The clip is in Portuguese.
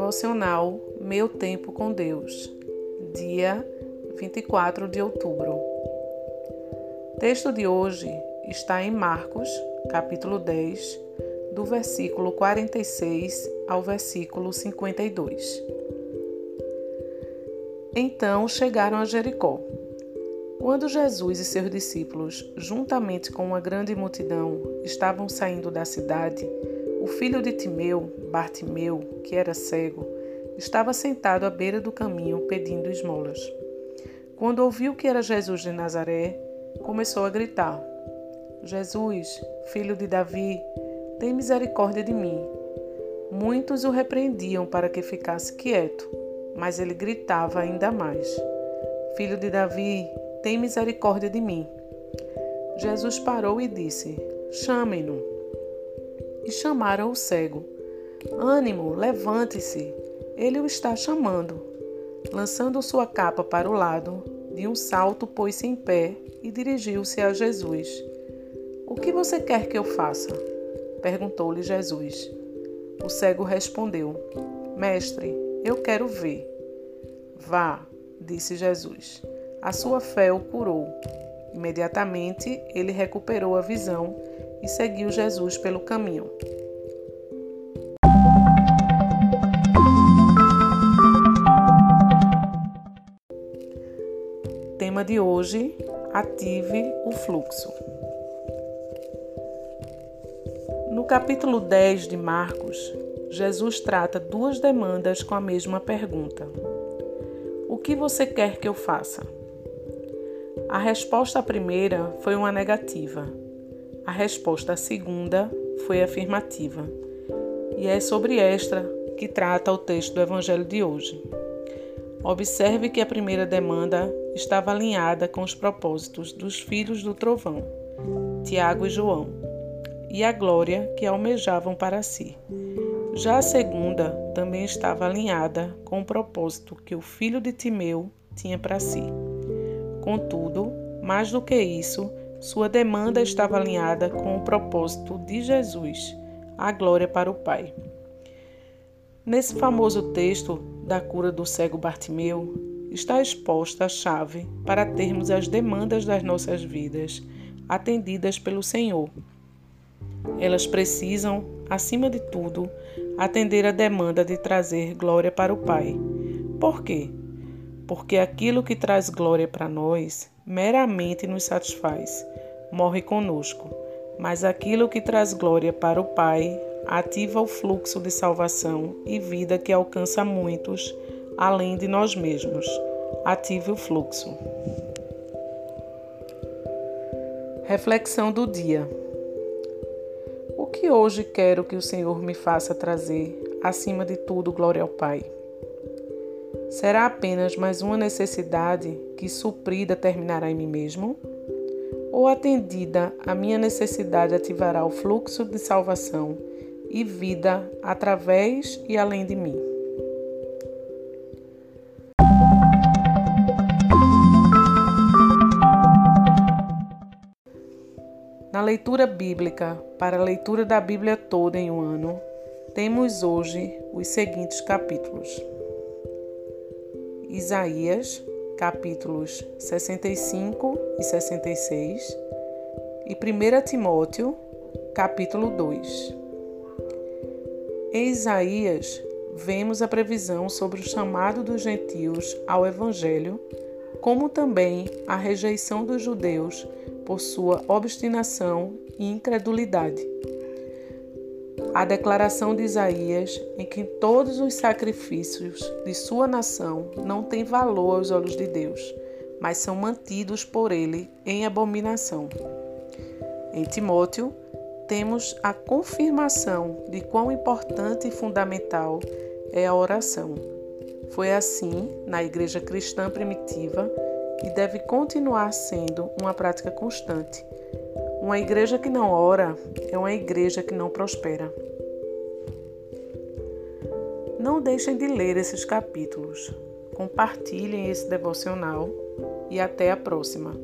Devocional Meu Tempo com Deus, dia 24 de outubro. Texto de hoje está em Marcos, capítulo 10, do versículo 46 ao versículo 52. Então chegaram a Jericó. Quando Jesus e seus discípulos, juntamente com uma grande multidão, estavam saindo da cidade, o filho de Timeu, Bartimeu, que era cego, estava sentado à beira do caminho pedindo esmolas. Quando ouviu que era Jesus de Nazaré, começou a gritar: Jesus, filho de Davi, tem misericórdia de mim. Muitos o repreendiam para que ficasse quieto, mas ele gritava ainda mais: Filho de Davi, tem misericórdia de mim. Jesus parou e disse: Chamem-no e chamaram o cego. Ânimo, levante-se, ele o está chamando. Lançando sua capa para o lado, de um salto pôs-se em pé e dirigiu-se a Jesus. O que você quer que eu faça? perguntou-lhe Jesus. O cego respondeu: Mestre, eu quero ver. Vá, disse Jesus. A sua fé o curou. Imediatamente ele recuperou a visão e seguiu Jesus pelo caminho. Tema de hoje: ative o fluxo. No capítulo 10 de Marcos, Jesus trata duas demandas com a mesma pergunta: O que você quer que eu faça? A resposta à primeira foi uma negativa a resposta à segunda foi afirmativa. E é sobre esta que trata o texto do Evangelho de hoje. Observe que a primeira demanda estava alinhada com os propósitos dos filhos do trovão, Tiago e João, e a glória que almejavam para si. Já a segunda também estava alinhada com o propósito que o filho de Timeu tinha para si. Contudo, mais do que isso, sua demanda estava alinhada com o propósito de Jesus, a glória para o Pai. Nesse famoso texto da cura do cego Bartimeu, está exposta a chave para termos as demandas das nossas vidas atendidas pelo Senhor. Elas precisam, acima de tudo, atender a demanda de trazer glória para o Pai. Por quê? Porque aquilo que traz glória para nós meramente nos satisfaz, morre conosco, mas aquilo que traz glória para o Pai ativa o fluxo de salvação e vida que alcança muitos, além de nós mesmos. Ative o fluxo. Reflexão do dia. O que hoje quero que o Senhor me faça trazer, acima de tudo, glória ao Pai? Será apenas mais uma necessidade que suprida terminará em mim mesmo? Ou atendida a minha necessidade ativará o fluxo de salvação e vida através e além de mim? Na leitura bíblica, para a leitura da Bíblia toda em um ano, temos hoje os seguintes capítulos. Isaías, capítulos 65 e 66, e 1 Timóteo, capítulo 2. Em Isaías, vemos a previsão sobre o chamado dos gentios ao Evangelho, como também a rejeição dos judeus por sua obstinação e incredulidade a declaração de Isaías em que todos os sacrifícios de sua nação não têm valor aos olhos de Deus, mas são mantidos por ele em abominação. Em Timóteo, temos a confirmação de quão importante e fundamental é a oração. Foi assim na igreja cristã primitiva e deve continuar sendo uma prática constante uma igreja que não ora é uma igreja que não prospera. Não deixem de ler esses capítulos. Compartilhem esse devocional e até a próxima.